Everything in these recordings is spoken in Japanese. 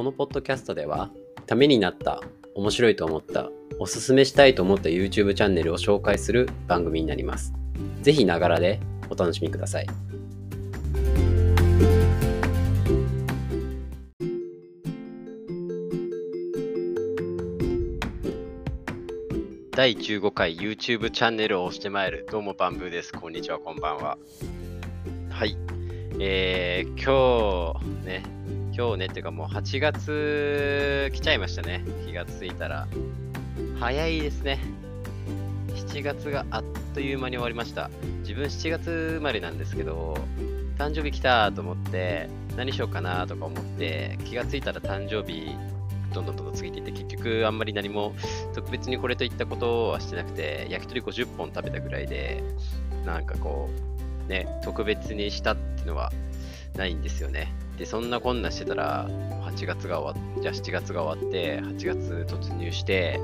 このポッドキャストでは、ためになった、面白いと思った、おすすめしたいと思った YouTube チャンネルを紹介する番組になります。ぜひながらでお楽しみください。第15回 YouTube チャンネルを押してまいる。どうもバンブーです。こんにちは、こんばんは。はい。えー、今日ね、今日ねっていうかもう8月来ちゃいましたね。気がついたら。早いですね。7月があっという間に終わりました。自分7月生まれなんですけど、誕生日来たと思って、何しようかなとか思って、気がついたら誕生日、どんどんどんどん過ぎていって、結局あんまり何も特別にこれといったことはしてなくて、焼き鳥50本食べたぐらいで、なんかこう、ね、特別にしたっていうのはないんですよね。で、そんなこんなしてたら、8月が終わっ、じゃあ7月が終わって、8月突入して、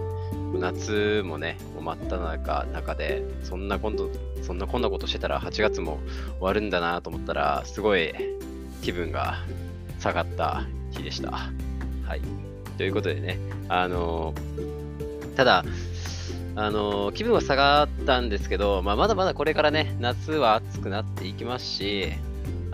夏もね、もう真っ只中中で、そんな今度、そんなこんなことしてたら8月も終わるんだなと思ったら、すごい気分が下がった日でした。はい。ということでね、あのただ、あの気分は下がったんですけど、まあ、まだまだこれからね、夏は暑くなっていきますし、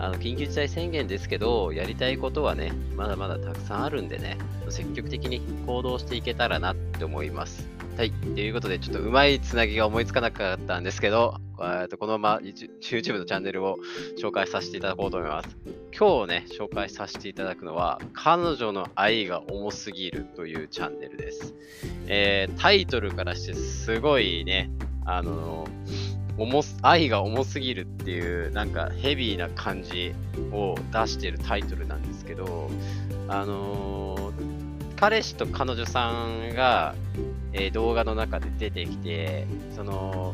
あの緊急事態宣言ですけど、やりたいことはね、まだまだたくさんあるんでね、積極的に行動していけたらなって思います。はい。ということで、ちょっとうまいつなぎが思いつかなかったんですけど、このまま YouTube のチャンネルを紹介させていただこうと思います。今日ね、紹介させていただくのは、彼女の愛が重すぎるというチャンネルです。えー、タイトルからしてすごいね、あのー重す愛が重すぎるっていうなんかヘビーな感じを出してるタイトルなんですけどあのー、彼氏と彼女さんが、えー、動画の中で出てきてその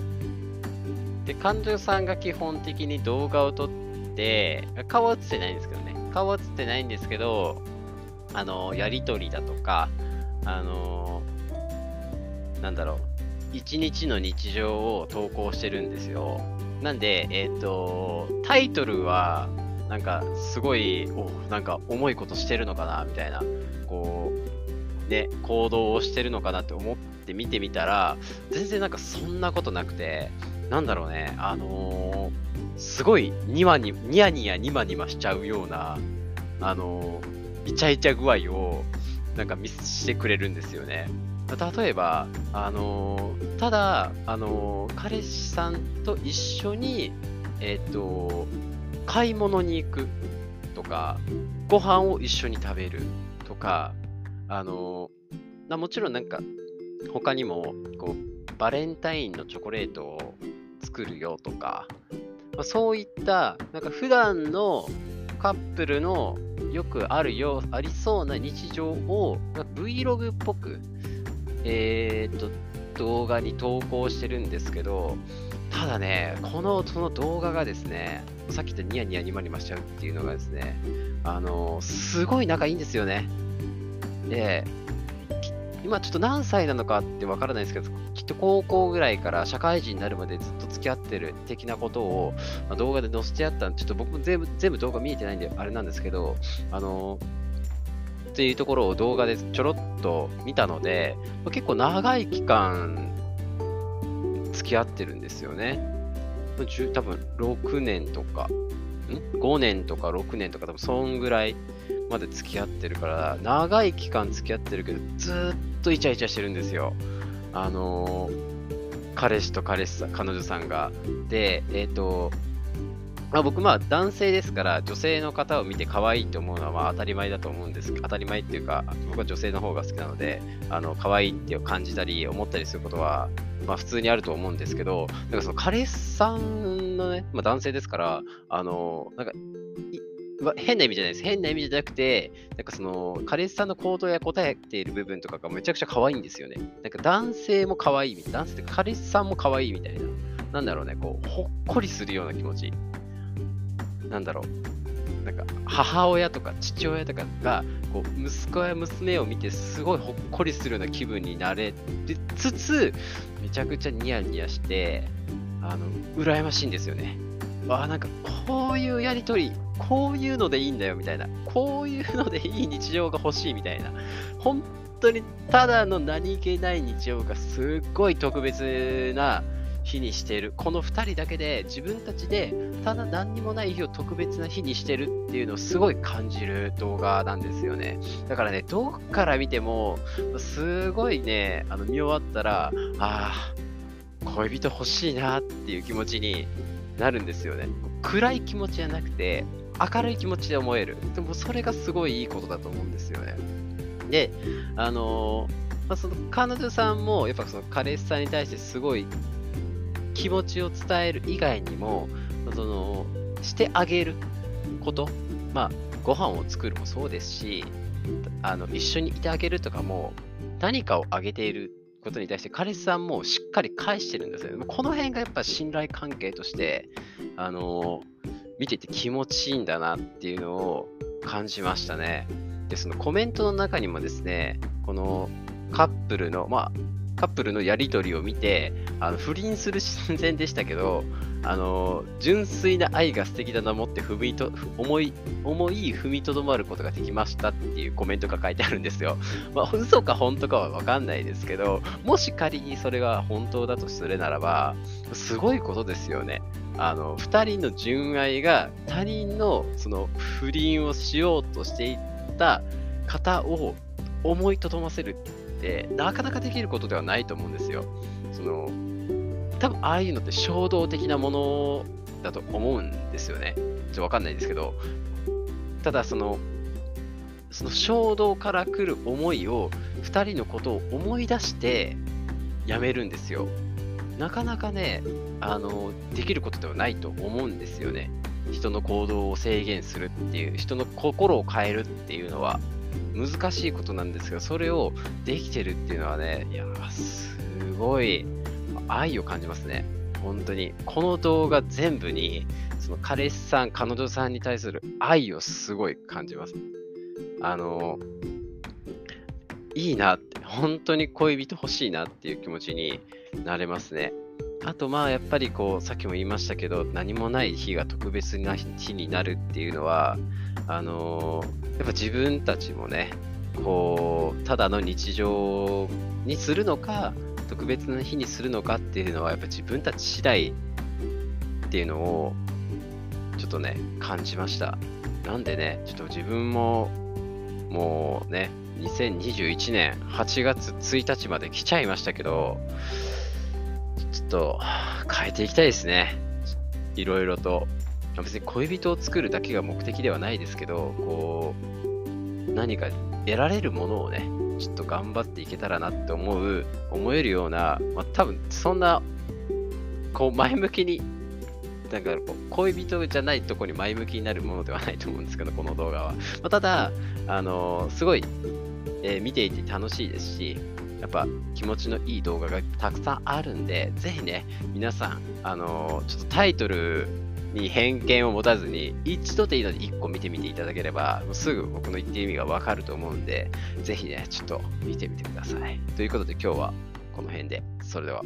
で彼女さんが基本的に動画を撮って顔は映ってないんですけどね。顔は映ってないんですけどあのー、やりとりだとかあのなんだろう。一日の日常を投稿してるんですよ。なんで、えっ、ー、と、タイトルは、なんか、すごい、おなんか、重いことしてるのかな、みたいな、こう、ね、行動をしてるのかなって思って見てみたら、全然なんかそんなことなくて、なんだろうね、あのー、すごい、ニワニ、ニヤニヤニマニマしちゃうような、あのー、イチャイチャ具合を、なんか見せてくれるんですよね。例えば、あのー、ただ、あのー、彼氏さんと一緒に、えっ、ー、と、買い物に行くとか、ご飯を一緒に食べるとか、あのもちろんなんか、他にも、こう、バレンタインのチョコレートを作るよとか、まあ、そういった、なんか普段のカップルのよくあるよ、ありそうな日常を Vlog っぽくえー、っと、動画に投稿してるんですけど、ただね、このその動画がですね、さっき言ったニヤニヤニマニマしちゃうっていうのがですね、あのすごい仲いいんですよね。で、今ちょっと何歳なのかってわからないですけど、きっと高校ぐらいから社会人になるまでずっと付き合ってる的なことを、動画で載せてあったんで、ちょっと僕も全部全部動画見えてないんであれなんですけど、あのっていうところを動画でちょろっと見たので、結構長い期間付き合ってるんですよね。多分6年とか、ん ?5 年とか6年とか多分そんぐらいまで付き合ってるから、長い期間付き合ってるけど、ずっとイチャイチャしてるんですよ。あのー、彼氏と彼氏さん、彼女さんが。で、えっ、ー、と、まあ、僕、まあ男性ですから、女性の方を見て可愛いと思うのはまあ当たり前だと思うんです当たり前っていうか、僕は女性の方が好きなので、あの可愛いって感じたり、思ったりすることは、まあ、普通にあると思うんですけど、なんかその彼氏さんのね、まあ、男性ですから、あのなんか変な意味じゃないです。変な意味じゃなくて、なんかその、彼氏さんの行動や答えている部分とかがめちゃくちゃ可愛いんですよね。なんか男性も可愛いみたいな。男性って彼氏さんも可愛いみたいな。なんだろうね、こう、ほっこりするような気持ち。なんだろう、なんか母親とか父親とかがこう息子や娘を見てすごいほっこりするような気分になれつつ、めちゃくちゃニヤニヤして、あの、羨ましいんですよね。あなんかこういうやりとりこういうのでいいんだよみたいな、こういうのでいい日常が欲しいみたいな、本当にただの何気ない日常がすっごい特別な日にしている。この2人だけで自分たちでただ何にもない日を特別な日にしてるっていうのをすごい感じる動画なんですよね。だからね、どっから見てもすごいね、あの見終わったら、ああ、恋人欲しいなっていう気持ちになるんですよね。暗い気持ちじゃなくて、明るい気持ちで思える。でもそれがすごいいいことだと思うんですよね。で、あのー、まあ、その彼女さんもやっぱその彼氏さんに対してすごい気持ちを伝える以外にも、そのしてあげること、まあ、ご飯を作るもそうですし、あの一緒にいてあげるとかも、何かをあげていることに対して彼氏さんもしっかり返してるんですよね。この辺がやっぱ信頼関係として、あの見てて気持ちいいんだなっていうのを感じましたね。で、そのコメントの中にもですね、このカップルの、まあ、カップルのやり取りを見て、あの不倫する寸前でしたけど、あの純粋な愛が素敵だなもって踏みと思い思い踏みとどまることができましたっていうコメントが書いてあるんですよ。まあ、嘘か本当かは分かんないですけど、もし仮にそれが本当だとするならば、すごいことですよね。あの2人の純愛が他人のその不倫をしようとしていた方を思いとどませるってなかなかできることではないと思うんですよ。その多分ああいうのって衝動的なものだと思うんですよね。ちょっとわかんないですけど、ただその、その衝動から来る思いを、2人のことを思い出してやめるんですよ。なかなかね、あの、できることではないと思うんですよね。人の行動を制限するっていう、人の心を変えるっていうのは難しいことなんですが、それをできてるっていうのはね、いや、すごい愛を感じますね。本当に。この動画全部に、その彼氏さん、彼女さんに対する愛をすごい感じます。あの、いいなって、本当に恋人欲しいなっていう気持ちになれますね。あとまあやっぱりこうさっきも言いましたけど何もない日が特別な日になるっていうのはあのー、やっぱ自分たちもねこうただの日常にするのか特別な日にするのかっていうのはやっぱ自分たち次第っていうのをちょっとね感じました。なんでねちょっと自分ももうね2021年8月1日まで来ちゃいましたけどちょっと変えていきたいですねいろいろと別に恋人を作るだけが目的ではないですけどこう何か得られるものをねちょっと頑張っていけたらなって思う、思えるような、まあ、多分そんな、こう前向きに、なんかこう恋人じゃないとこに前向きになるものではないと思うんですけど、この動画は。まあ、ただ、あのー、すごい、えー、見ていて楽しいですし、やっぱ気持ちのいい動画がたくさんあるんで、ぜひね、皆さん、あのー、ちょっとタイトルに偏見を持たずに、一度でいいので1個見てみていただければ、もうすぐ僕の言ってる意味がわかると思うんで、ぜひね、ちょっと見てみてください。ということで今日はこの辺で、それでは。